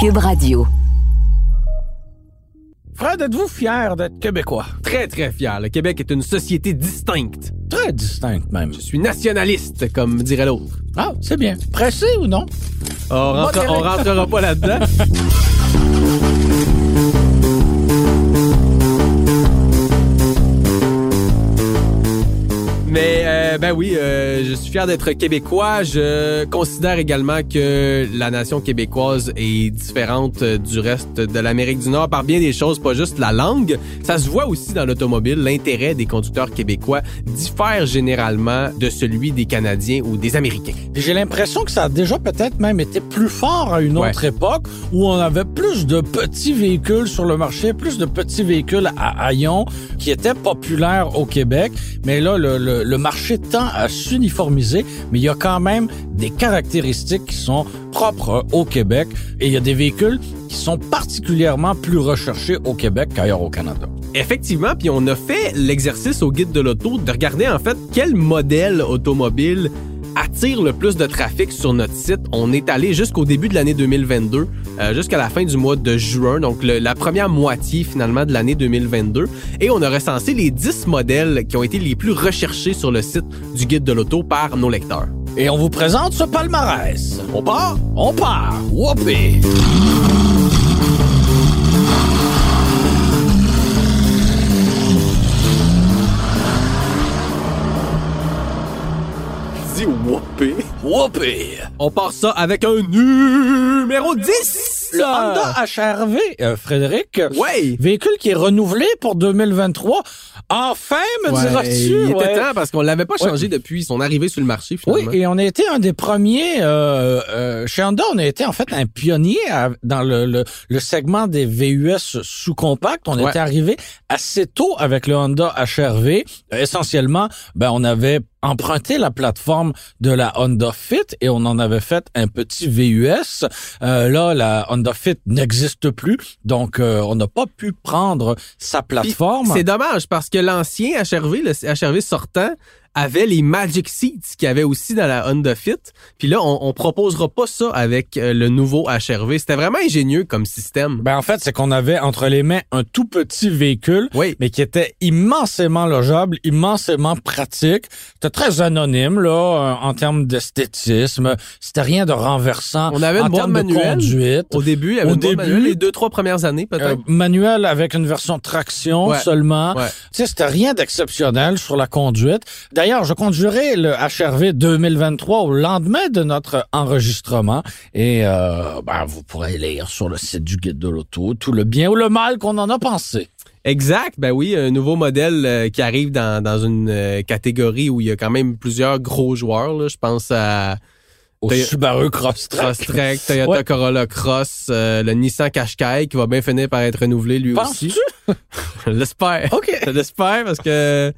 Cube Radio. Fred, êtes-vous fier d'être québécois? Très, très fier. Le Québec est une société distincte. Très distinct même. Je suis nationaliste, comme dirait l'autre. Ah, c'est bien. Pressé ou non? On, rentre- on rentrera pas là-dedans. Mais euh, ben oui, euh, je suis fier d'être québécois. Je considère également que la nation québécoise est différente euh, du reste de l'Amérique du Nord par bien des choses, pas juste la langue. Ça se voit aussi dans l'automobile. L'intérêt des conducteurs québécois diffère généralement de celui des Canadiens ou des Américains. J'ai l'impression que ça a déjà peut-être même été plus fort à une Ouais. autre époque où on avait plus de petits véhicules sur le marché, plus de petits véhicules à haillons qui étaient populaires au Québec. Mais là, le, le- le marché tend à s'uniformiser, mais il y a quand même des caractéristiques qui sont propres au Québec et il y a des véhicules qui sont particulièrement plus recherchés au Québec qu'ailleurs au Canada. Effectivement, puis on a fait l'exercice au guide de l'auto de regarder en fait quel modèle automobile attire le plus de trafic sur notre site. On est allé jusqu'au début de l'année 2022, euh, jusqu'à la fin du mois de juin, donc la première moitié finalement de l'année 2022, et on a recensé les 10 modèles qui ont été les plus recherchés sur le site du guide de l'auto par nos lecteurs. Et on vous présente ce palmarès. On part? On part! Whoopee! Whoopé. Whoopee! On part ça avec un numéro 10! Le Honda HRV, euh, Frédéric. Ouais! Véhicule qui est renouvelé pour 2023. Enfin, me Ouais, diras-tu? il était Ouais. temps parce qu'on l'avait pas Ouais. changé depuis son arrivée sur le marché Oui, et on a été un des premiers euh, euh, chez Honda, on a été en fait un pionnier à- dans le, le, le segment des VUS sous-compact. On Ouais. était arrivé assez tôt avec le Honda HRV. Essentiellement, ben on avait emprunté la plateforme de la Honda Fit et on en avait fait un petit VUS. Euh, là, la Honda Fit n'existe plus, donc euh, on n'a pas pu prendre sa plateforme. C'est dommage parce que l'ancien HRV, le HRV sortant, avait les Magic Seats qu'il y avait aussi dans la Honda Fit. Puis là, on, on proposera pas ça avec euh, le nouveau HRV. C'était vraiment ingénieux comme système. Ben en fait, c'est qu'on avait entre les mains un tout petit véhicule Oui. mais qui était immensément logeable, immensément pratique. C'était très anonyme là euh, en termes d'esthétisme. C'était rien de renversant. On avait en une boîte termes de conduite. Au début, il y avait Au une début, les deux, trois premières années Euh, peut-être. manuel avec une version traction Ouais. seulement. Ouais. Tu sais, c'était rien d'exceptionnel sur la conduite. D'ailleurs, je conduirai le HRV 2023 au lendemain de notre enregistrement et euh, ben, vous pourrez lire sur le site du guide de l'auto tout le bien ou le mal qu'on en a pensé. Exact. Ben oui, un nouveau modèle euh, qui arrive dans, dans une euh, catégorie où il y a quand même plusieurs gros joueurs. Là. Je pense à Au Subaru Crosstrek. Crosstrek, Toyota Ouais. Corolla Cross, euh, le Nissan Qashqai qui va bien finir par être renouvelé lui Penses-tu? aussi. Je l'espère. OK. Je l'espère parce que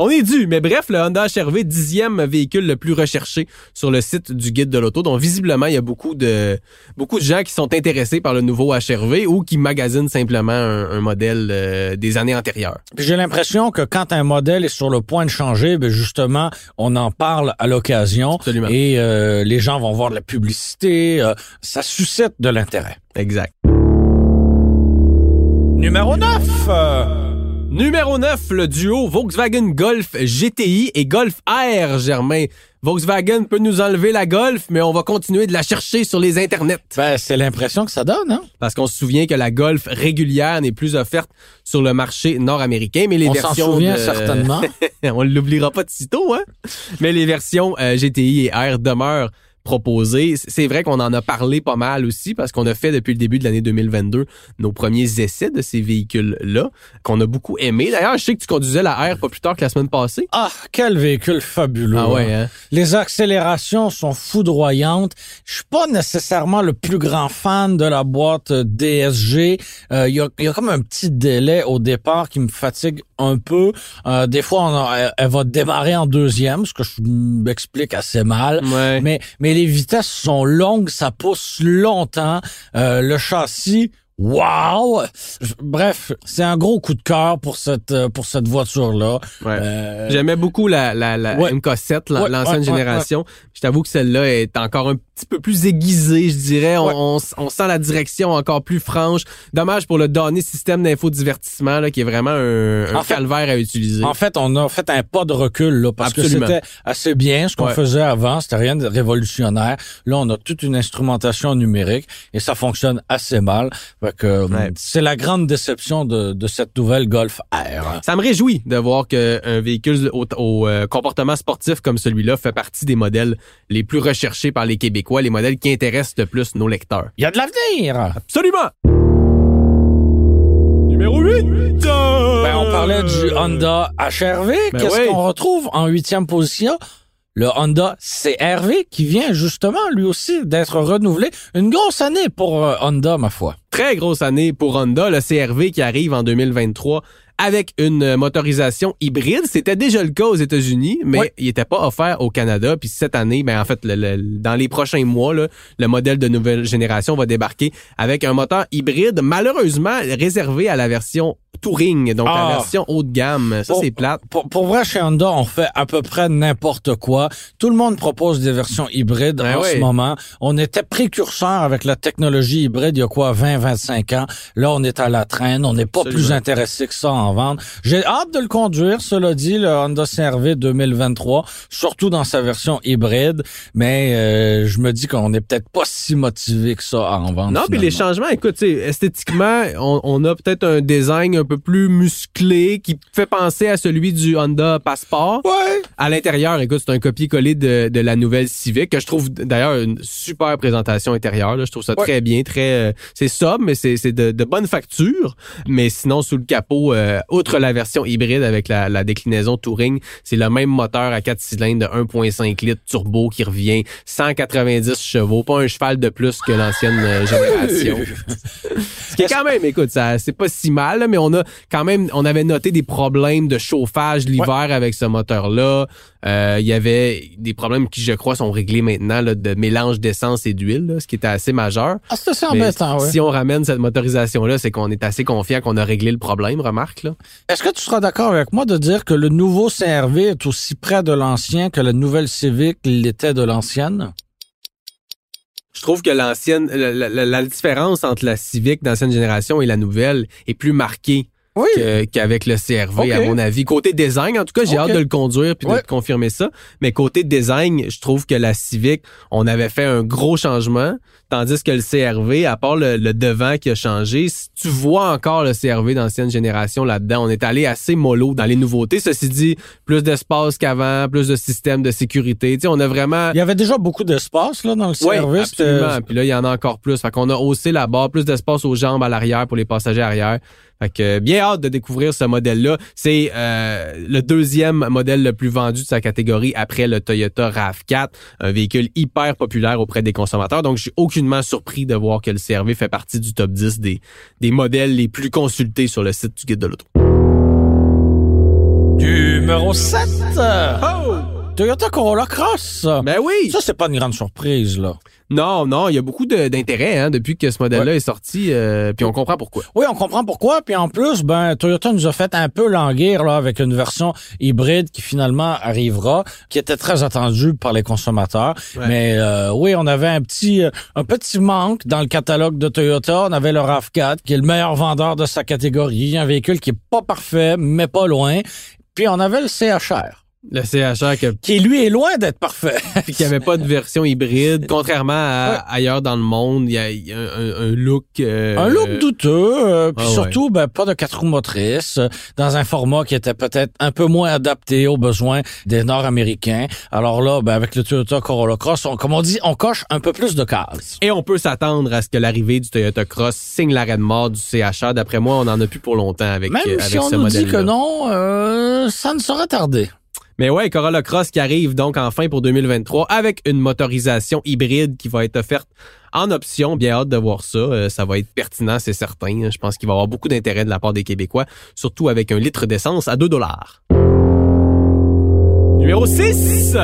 on est dû. Mais bref, le Honda HRV, dixième véhicule le plus recherché sur le site du guide de l'auto. Donc visiblement, il y a beaucoup de beaucoup de gens qui sont intéressés par le nouveau HRV ou qui magasinent simplement un, un modèle euh, des années antérieures. J'ai l'impression que quand un modèle est sur le point de changer, ben justement, on en parle à l'occasion et euh, les gens vont voir de la publicité. euh, ça suscite de l'intérêt. Exact. Numéro 9. Numéro 9, le duo Volkswagen Golf GTI et Golf R, Germain. Volkswagen peut nous enlever la Golf, mais on va continuer de la chercher sur les internets. Ben, c'est l'impression que ça donne, hein? Parce qu'on se souvient que la Golf régulière n'est plus offerte sur le marché nord-américain, mais les On s'en versions souvient de- certainement. on l'oubliera pas de sitôt, hein? Mais les versions euh, GTI et R demeurent proposées. C- C'est vrai qu'on en a parlé pas mal aussi parce qu'on a fait depuis le début de l'année 2022 nos premiers essais de ces véhicules-là qu'on a beaucoup aimé. D'ailleurs, je sais que tu conduisais la R pas plus tard que la semaine passée. Ah, quel véhicule fabuleux. Ah ouais, hein? Les accélérations sont foudroyantes. Je suis pas nécessairement le plus grand fan de la boîte DSG. Euh, Il y, a, il y a comme un petit délai au départ qui me fatigue un peu. Euh, des fois, on a- elle, elle va démarrer en deuxième, ce que je m'explique assez mal. Ouais. Mais, mais les vitesses sont longues, ça pousse longtemps. Euh, le châssis, wow! Bref, c'est un gros coup de cœur pour cette euh, pour cette voiture-là. Ouais. Euh, J'aimais beaucoup la, la, la Ouais. MK7, l'an- Ouais, l'ancienne ouais, génération. Je t'avoue que celle-là est encore un petit peu plus aiguisé, je dirais. On, on, sent la direction encore plus franche. Dommage pour le dernier système d'infodivertissement là, qui est vraiment un, un calvaire à utiliser. En fait, on a fait un pas de recul là, parce que c'était assez bien ce qu'on faisait avant. C'était rien de révolutionnaire. Là, on a toute une instrumentation numérique et ça fonctionne assez mal. que C'est la grande déception de, de cette nouvelle Golf R. Ça me réjouit de voir qu'un véhicule au, au euh, comportement sportif comme celui-là fait partie des modèles les plus recherchés par les Québécois, les modèles qui intéressent le plus nos lecteurs. Il y a de l'avenir! Absolument! Numéro 8! Ben, on parlait du Honda HRV. Ben Qu'est-ce qu'on retrouve en huitième position? le Honda CRV qui vient justement lui aussi d'être renouvelé. Une grosse année pour euh, Honda, ma foi. Très grosse année pour Honda, le CRV qui arrive en 2023 avec une motorisation hybride. C'était déjà le cas aux États-Unis, mais il n'était pas offert au Canada. Puis cette année, ben en fait, dans les prochains mois, le modèle de nouvelle génération va débarquer avec un moteur hybride, malheureusement réservé à la version Touring, donc la ah. version haut de gamme. Ça, c'est plate. Pour, vrai, chez Honda, on fait à peu près n'importe quoi. Tout le monde propose des versions hybrides ben en ce moment. On était précurseur avec la technologie hybride il y a quoi, 20, 25 ans. Là, on est à la traîne. On n'est pas plus intéressé que ça en vente. J'ai hâte de le conduire, cela dit, le Honda CRV 2023, surtout dans sa version hybride. Mais euh, je me dis qu'on n'est peut-être pas si motivé que ça à en vendre. Non, puis les changements, écoute, esthétiquement, on, on a peut-être un design un peu plus musclé qui fait penser à celui du Honda Passport. Ouais. À l'intérieur, écoute, c'est un copier-coller de, de, la nouvelle Civic que je trouve d'ailleurs une super présentation intérieure. Là. Je trouve ça très bien, très euh, c'est sobre, mais c'est de, de, bonne facture. Mais sinon, sous le capot, euh, outre la version hybride avec la, la déclinaison Touring, c'est le même moteur à 4 cylindres de 1.5 litres turbo qui revient 190 chevaux, pas un cheval de plus que l'ancienne euh, génération. Ce qui est quand même, écoute, ça c'est pas si mal, mais on on a quand même, on avait noté des problèmes de chauffage l'hiver avec ce moteur-là. Euh, il y avait des problèmes qui, je crois, sont réglés maintenant de mélange d'essence et d'huile, ce qui était assez majeur. Ah, c'est assez embêtant, oui. Si on ramène cette motorisation-là, c'est qu'on est assez confiant qu'on a réglé le problème, remarque. là. Est-ce que tu seras d'accord avec moi de dire que le nouveau CRV est aussi près de l'ancien que la nouvelle Civic l'était de l'ancienne? Je trouve que l'ancienne, la, différence entre la Civic d'ancienne génération et la nouvelle est plus marquée. Qu'avec le CRV, à mon avis. Côté design, en tout cas, j'ai hâte de le conduire puis de confirmer ça. Mais côté design, je trouve que la Civic, on avait fait un gros changement. Tandis que le CRV, à part le, devant qui a changé, si tu vois encore le CRV d'ancienne génération là-dedans, on est allé assez mollo dans les nouveautés. Ceci dit, plus d'espace qu'avant, plus de systèmes de sécurité. Tu sais, on a vraiment... Il y avait déjà beaucoup d'espace là dans le CRV. Oui, absolument. Puis là, il y en a encore plus. Fait qu'on a haussé la barre, plus d'espace aux jambes à l'arrière pour les passagers arrière. Fait que bien hâte de découvrir ce modèle-là. C'est euh, le deuxième modèle le plus vendu de sa catégorie après le Toyota RAV4, un véhicule hyper populaire auprès des consommateurs. Donc, j'ai aucune surpris de voir que le CRV fait partie du top 10 des, des modèles les plus consultés sur le site du Guide de l'Auto. Numéro 7! Oh! Toyota Corolla Cross! Ben oui! Ça, c'est pas une grande surprise, là. Non, non, il y a beaucoup d'intérêt hein, depuis que ce modèle-là est sorti, euh, puis on comprend pourquoi. Oui, on comprend pourquoi, puis en plus, ben Toyota nous a fait un peu languir là avec une version hybride qui finalement arrivera, qui était très attendue par les consommateurs. Mais euh, oui, on avait un petit euh, un petit manque dans le catalogue de Toyota. On avait le RAV4 qui est le meilleur vendeur de sa catégorie, un véhicule qui est pas parfait, mais pas loin. Puis on avait le CHR. Le CHR qui lui est loin d'être parfait. puis qu'il n'y avait pas de version hybride, contrairement à ailleurs dans le monde, il y a, un, look euh, un look douteux, euh, puis ah surtout ben, pas de quatre roues motrices, euh, dans un format qui était peut-être un peu moins adapté aux besoins des Nord-Américains. Alors là, ben, avec le Toyota Corolla Cross, comme on dit, on coche un peu plus de cases. Et on peut s'atteindre à ce que l'arrivée du Toyota Cross signe l'arrêt de mort du CHR. D'après moi, on en a plus pour longtemps avec, Même avec si on nous dit que non, ça ne saurait tarder. Mais ouais, Corolla Cross qui arrive donc enfin pour 2023 avec une motorisation hybride qui va être offerte en option. Bien hâte de voir ça. Euh, ça va être pertinent, c'est certain. Je pense qu'il va y avoir beaucoup d'intérêt de la part des Québécois, surtout avec un litre d'essence à 2 dollars. Numéro 6.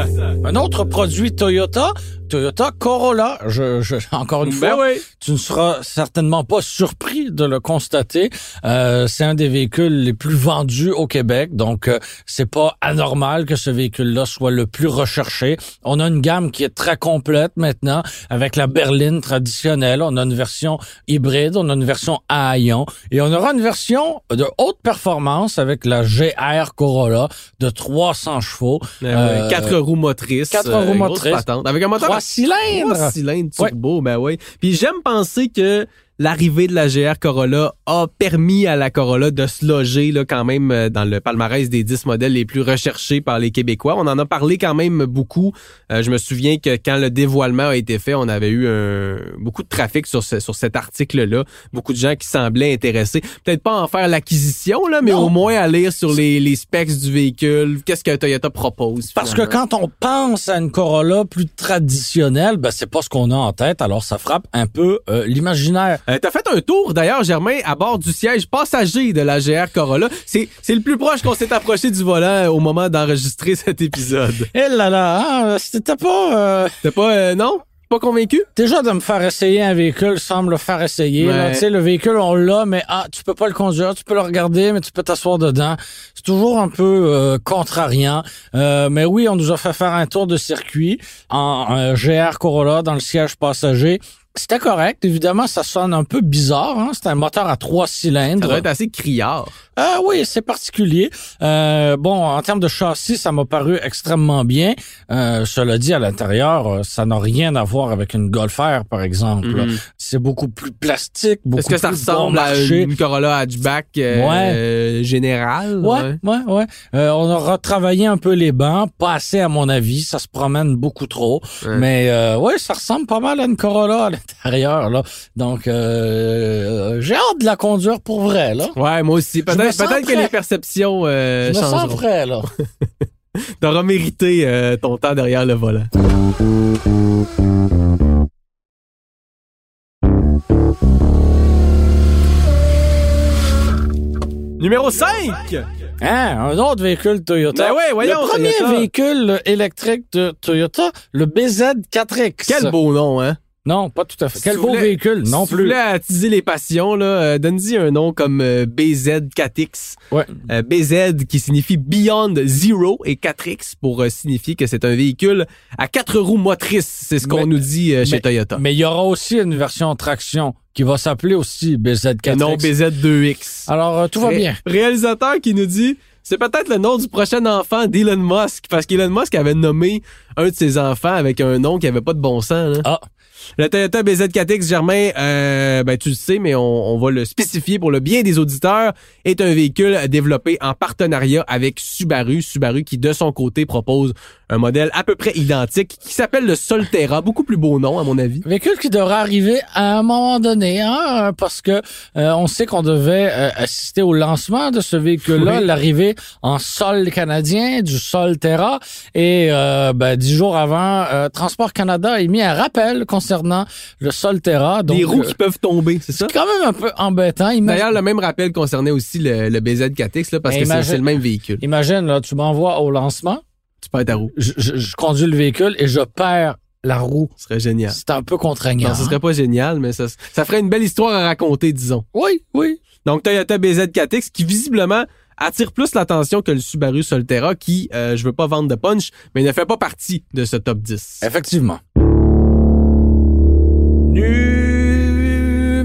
Un autre produit Toyota, Toyota Corolla. Je, je encore une Ben fois, oui. tu ne seras certainement pas surpris de le constater. Euh, c'est un des véhicules les plus vendus au Québec, donc euh, c'est pas anormal que ce véhicule-là soit le plus recherché. On a une gamme qui est très complète maintenant avec la berline traditionnelle. On a une version hybride, on a une version à haillons et on aura une version de haute performance avec la GR Corolla de 300 chevaux. Ben. Euh, Quatre roues motrices. quatre euh, roues motrices. patente. Avec un moteur Trois cylindres. trois cylindres turbo, ben oui. Puis j'aime penser que l'arrivée de la GR Corolla a permis à la Corolla de se loger là, quand même euh, dans le palmarès des 10 modèles les plus recherchés par les Québécois. On en a parlé quand même beaucoup. Euh, je me souviens que quand le dévoilement a été fait, on avait eu un- beaucoup de trafic sur, ce- sur cet article-là. Beaucoup de gens qui semblaient intéressés. Peut-être pas en faire l'acquisition, là, mais Non. au moins à lire sur les, les specs du véhicule. Qu'est-ce que Toyota propose? Parce que quand on pense à une Corolla plus traditionnelle, ben c'est pas ce qu'on a en tête, alors ça frappe un peu euh, l'imaginaire. Euh, T'as fait un tour d'ailleurs, Germain, à bord du siège passager de la GR Corolla. C'est c'est le plus proche qu'on s'est approché du volant euh, au moment d'enregistrer cet épisode. Eh là là, hein, c'était pas euh, T'es pas euh, non? Pas convaincu? Déjà de me faire essayer un véhicule sans me le faire essayer. Ouais. Tu sais, le véhicule on l'a, mais ah, tu peux pas le conduire, tu peux le regarder, mais tu peux t'asseoir dedans. C'est toujours un peu euh, contrariant. Euh, mais oui, on nous a fait faire un tour de circuit en euh, GR Corolla dans le siège passager. C'était correct. Évidemment, ça sonne un peu bizarre. Hein? C'est un moteur à trois Ça cylindres. doit être assez criard. Ah oui, c'est particulier. Euh, bon, en termes de châssis, ça m'a paru extrêmement bien. Euh, cela dit, à l'intérieur, euh, ça n'a rien à voir avec une Golf par exemple. Mhm. C'est beaucoup plus plastique, beaucoup Est-ce que ça plus ressemble bon à une Corolla hatchback euh, Ouais. euh, générale Ouais, ouais, ouais. Euh, on a retravaillé un peu les bancs, pas assez à mon avis, ça se promène beaucoup trop. Ouais. Mais euh, ouais, ça ressemble pas mal à une Corolla à l'intérieur là. Donc euh, j'ai hâte de la conduire pour vrai là. Ouais, moi aussi. Peut-être peut-être que les perceptions euh, Je me sens prêt là. T'auras mérité euh, ton temps derrière le volant. Numéro 5! Hein, un autre véhicule Toyota. Ben ouais, voyons, le premier Toyota. véhicule électrique de Toyota, le BZ4X. Quel beau nom, hein? Non, pas tout à fait. Si Quel beau véhicule, non si tu plus. voulais attiser les passions, là, euh, donne-y un nom comme euh, BZ4X. Ouais. Euh, BZ qui signifie Beyond Zero et 4X pour signifier que c'est un véhicule à quatre roues motrices. C'est ce qu'on nous dit chez mais- Toyota. Mais il y aura aussi une version traction qui va s'appeler aussi BZ4X. Et non BZ2X. Alors, tout va Ré- bien. Réalisateur qui nous dit c'est peut-être le nom du prochain enfant d'Elon Musk parce qu'Elon Musk avait nommé un de ses enfants avec un nom qui avait pas de bon sens. là. Ah, Le Toyota BZ4X Germain, euh, ben tu le sais, mais on, on va le spécifier pour le bien des auditeurs, est un véhicule développé en partenariat avec Subaru. Subaru qui de son côté propose un modèle à peu près identique qui s'appelle le Solterra, beaucoup plus beau nom à mon avis. véhicule qui devra arriver à un moment donné, hein, parce que euh, on sait qu'on devait euh, assister au lancement de ce véhicule-là, Oui. l'arrivée en sol canadien du Sol Terra, et euh, ben, dix jours avant, euh, Transport Canada a émis un rappel concernant le Sol Terra. Donc, Des roues euh, qui peuvent tomber, c'est ça? c'est quand même un peu embêtant. Imagine, D'ailleurs, le même rappel concernait aussi le, le BZ4X là, parce que imagine- c'est le même véhicule. imagine là, tu m'envoies au lancement, Tu perds ta roue. je, je- je conduis le véhicule et je perds la roue. Ce serait génial. C'est un peu contraignant. Non, ce serait pas génial, mais ça, ça ferait une belle histoire à raconter, disons. Oui, oui. Donc, Toyota BZ4X qui visiblement attire plus l'attention que le Subaru Solterra qui, euh, je veux pas vendre de punch, mais ne fait pas partie de ce top 10. Effectivement.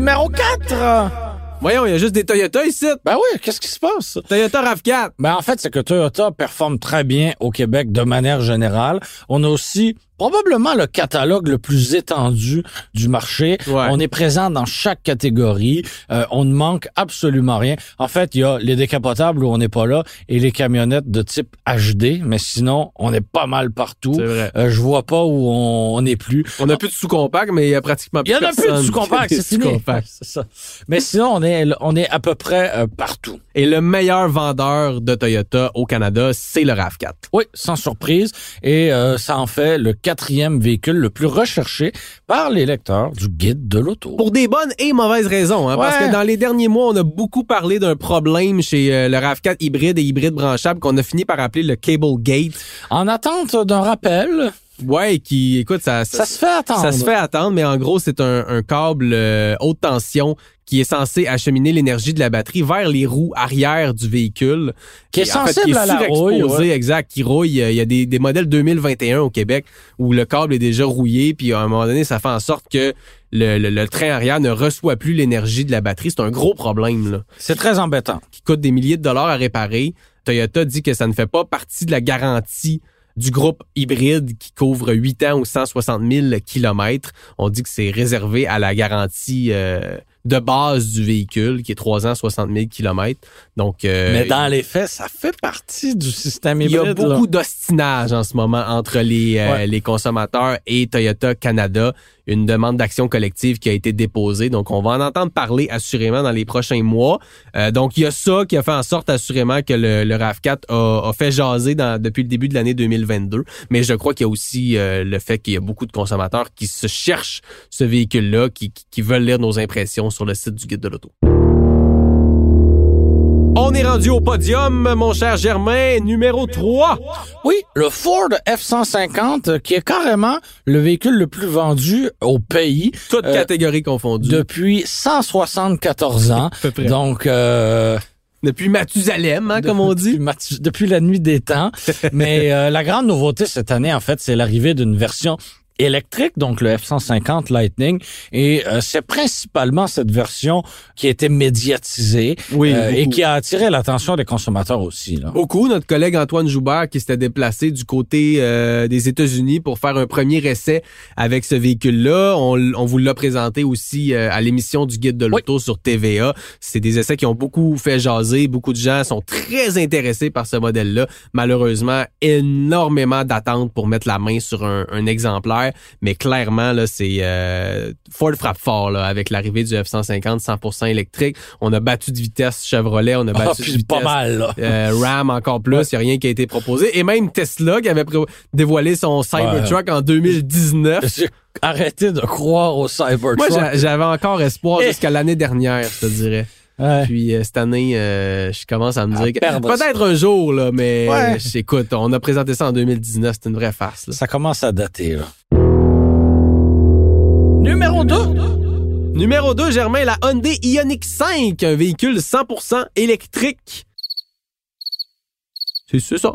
Numéro 4. Voyons, il y a juste des Toyota ici. Ben oui, qu'est-ce qui se passe? Toyota RAV4. Ben en fait, c'est que Toyota performe très bien au Québec de manière générale. On a aussi probablement le catalogue le plus étendu du marché. Ouais. On est présent dans chaque catégorie. Euh, on ne manque absolument rien. En fait, il y a les décapotables où on n'est pas là et les camionnettes de type HD, mais sinon, on est pas mal partout. Vrai. Euh, je vois pas où on n'est plus. On a plus de sous-compact, mais il y a pratiquement Il plus y en a plus de sous-compact. C'est ça. Mais sinon, on est, on est à peu près euh, partout. Et le meilleur vendeur de Toyota au Canada, c'est le RAV4. Oui, sans surprise. Et euh, ça en fait le quatrième véhicule le plus recherché par les lecteurs du guide de l'auto. Pour des bonnes et mauvaises raisons, hein, parce que dans les derniers mois, on a beaucoup parlé d'un problème chez euh, le RAV4 hybride et hybride branchable qu'on a fini par appeler le Cable Gate. En attente d'un rappel, Ouais, qui, écoute, ça, Ça se fait attendre. Ça se fait attendre, mais en gros, c'est un, un câble euh, haute tension qui est censé acheminer l'énergie de la batterie vers les roues arrière du véhicule. Qui est en fait, sensible à la rouille, ouais. exact, qui rouille. Il y a des, des modèles 2021 au Québec où le câble est déjà rouillé, puis à un moment donné, ça fait en sorte que le, le- le train arrière ne reçoit plus l'énergie de la batterie. C'est un gros problème, là, C'est très embêtant. qui coûte des milliers de dollars à réparer. Toyota dit que ça ne fait pas partie de la garantie du groupe hybride qui couvre 8 ans ou 160 000 kilomètres. On dit que c'est réservé à la garantie euh, de base du véhicule, qui est 3 ans, 60 000 kilomètres. Donc, euh, Mais dans les faits, ça fait partie du système il y hybride. a beaucoup d'ostinage en ce moment entre les, euh, Ouais. les consommateurs et Toyota Canada. Une demande d'action collective qui a été déposée. Donc, on va en entendre parler assurément dans les prochains mois. Euh, donc, il y a ça qui a fait en sorte assurément que le, le RAV4 a, a fait jaser dans- depuis le début de l'année 2022. Mais je crois qu'il y a aussi euh, le fait qu'il y a beaucoup de consommateurs qui se cherchent ce véhicule-là, qui, qui- qui veulent lire nos impressions sur le site du Guide de l'Auto. On est rendu au podium, mon cher Germain, numéro 3. Oui, le Ford F-150, euh, qui est carrément le véhicule le plus vendu au pays Toutes Euh, catégories confondues. depuis 174 ans. peu près. Donc, euh, Depuis Mathusalem, hein, comme on dit. Depuis la nuit des temps. Mais euh, la grande nouveauté cette année, en fait, c'est l'arrivée d'une version électrique, donc le F-150 Lightning. Et euh, c'est principalement cette version qui a été médiatisée Oui, euh, et qui a attiré l'attention des consommateurs aussi. Là. Beaucoup. Notre collègue Antoine Joubert qui s'était déplacé du côté euh, des États-Unis pour faire un premier essai avec ce véhicule-là. On, on vous l'a présenté aussi euh, à l'émission du Guide de l'auto sur TVA. C'est des essais qui ont beaucoup fait jaser. Beaucoup de gens sont très intéressés par ce modèle-là. Malheureusement, énormément d'attentes pour mettre la main sur un, un exemplaire. Mais clairement, là, c'est euh, Ford frappe fort là, avec l'arrivée du F-150 100% électrique. On a battu de vitesse Chevrolet, on a Ah, battu de puis pas vitesse mal, là. euh, RAM encore plus, il n'y a rien qui a été proposé. Et même Tesla qui avait dévoilé son Cybertruck en 2019. J'ai arrêté de croire au Cybertruck. Moi, j'a- j'avais encore espoir Eh. jusqu'à l'année dernière, je te dirais. Ouais. Puis euh, cette année, euh, je commence à me À dire que peut-être un jour, là, mais Ouais. écoute, on a présenté ça en 2019, c'est une vraie farce. là. Ça commence à dater, là. Numéro 2. Numéro 2, Germain, la Hyundai Ioniq 5, un véhicule 100% électrique. C'est ça.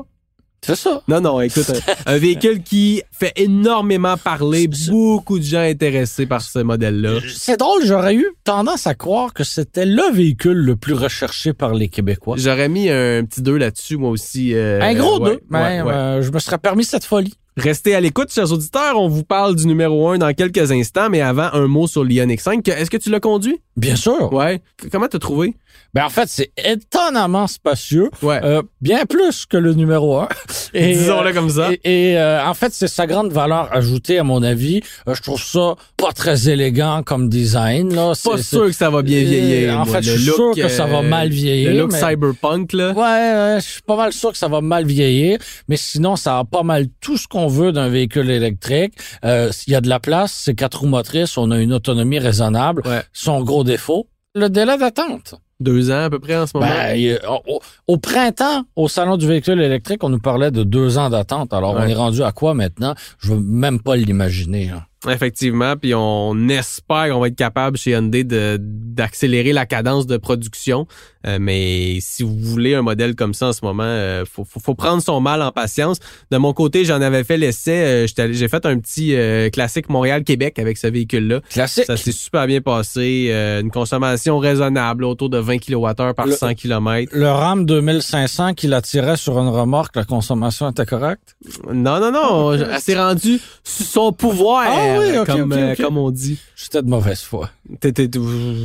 C'est ça. Non, non, écoute, un, un véhicule qui fait énormément parler, beaucoup de gens intéressés par ce modèle-là. C'est drôle, j'aurais eu tendance à croire que c'était le véhicule le plus recherché par les Québécois. J'aurais mis un petit 2 là-dessus, moi aussi. euh, Un gros ouais, 2. ouais, ouais. euh, je me serais permis cette folie. Restez à l'écoute, chers auditeurs. On vous parle du numéro 1 dans quelques instants, mais avant, un mot sur l'Ioniq 5. Est-ce que tu l'as conduit? Bien sûr. Ouais. Comment t'as trouvé? Ben, en fait, c'est étonnamment spacieux. Ouais. Euh, bien plus que le numéro 1. Disons-le comme ça. Et, et, euh, en fait, c'est sa grande valeur ajoutée, à mon avis. Euh, je trouve ça pas très élégant comme design. Là. Pas sûr que ça va bien vieillir. en moi. fait, je suis look, sûr que ça va mal vieillir, Le look mais- cyberpunk, là. Ouais, je suis pas mal sûr que ça va mal vieillir, mais sinon, ça a pas mal tout ce qu'on veut d'un véhicule électrique. Euh, Il y a de la place, c'est quatre roues motrices, on a une autonomie raisonnable. Ouais. Son gros défaut, le délai d'attente. Deux ans à peu près en ce moment. Ben, au, au printemps, au salon du véhicule électrique, on nous parlait de deux ans d'attente. Alors, on est rendu à quoi maintenant? Je veux même pas l'imaginer. hein. Effectivement, puis on espère qu'on va être capable chez Hyundai de d'accélérer la cadence de production. Euh, mais si vous voulez un modèle comme ça en ce moment, euh, faut, faut, faut prendre son mal en patience. De mon côté, j'en avais fait l'essai. euh, J'ai fait un petit euh, classique Montréal-Québec avec ce véhicule-là. Classique. Ça s'est super bien passé. euh, une consommation raisonnable, autour de 20 kWh par Le- 100 km. Le RAM 2500 qu'il a tiré sur une remorque, la consommation était correcte? Non, non, non. Elle s'est rendue sous son pouvoir, Ah oui, ok, comme, euh, on dit. J'étais de mauvaise foi. T'étais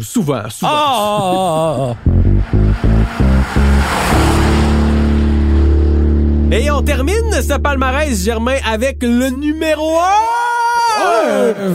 souvent, souvent. Ah, ah, ah, ah. Et on termine ce palmarès, Germain, avec le numéro 1!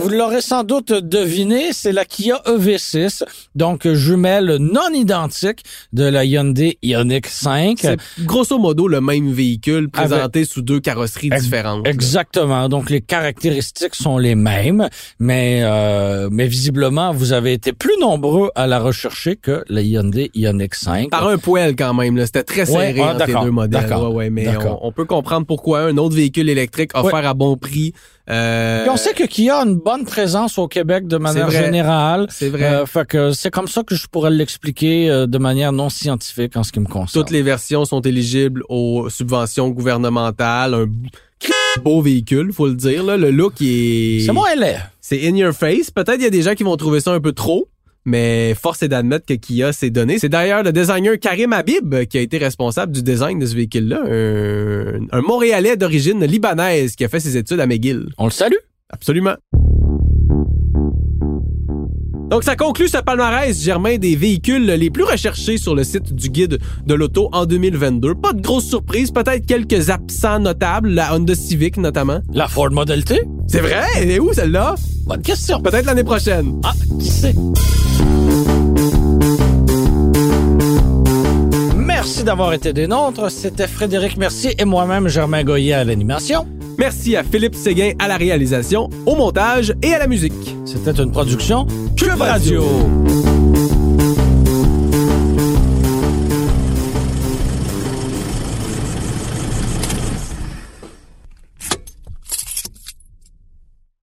Vous l'aurez sans doute deviné, c'est la Kia EV6, donc jumelle non identique de la Hyundai Ioniq 5. C'est grosso modo le même véhicule présenté sous deux carrosseries différentes. Exactement. Donc les caractéristiques sont les mêmes, mais euh, mais visiblement vous avez été plus nombreux à la rechercher que la Hyundai Ioniq 5. Par un poil quand même, c'était très serré ah, entre les deux modèles. Ouais, ouais, mais on, on, peut comprendre pourquoi un autre véhicule électrique offert à bon prix euh... on sait que Kia a une bonne présence au Québec de manière générale. C'est vrai. Euh, fait que c'est comme ça que je pourrais l'expliquer euh, de manière non scientifique en ce qui me concerne. Toutes les versions sont éligibles aux subventions gouvernementales. Un beau véhicule, faut le dire. Là. Le look est... C'est moi, elle est. C'est in your face. Peut-être il y a des gens qui vont trouver ça un peu trop mais force est d'admettre que Kia s'est donné. C'est d'ailleurs le designer Karim Habib qui a été responsable du design de ce véhicule-là, un, un Montréalais d'origine libanaise qui a fait ses études à McGill. On le salue. Absolument. Donc, ça conclut ce palmarès, Germain, des véhicules les plus recherchés sur le site du guide de l'auto en 2022. Pas de grosses surprises, peut-être quelques absents notables, la Honda Civic notamment. La Ford Model T? C'est vrai? Elle est où celle-là? Bonne question. Peut-être l'année prochaine. Ah, qui sait? Merci d'avoir été des nôtres. C'était Frédéric Mercier et moi-même, Germain Goyer à l'animation. Merci à Philippe Séguin à la réalisation, au montage et à la musique. C'était une production Cube Radio.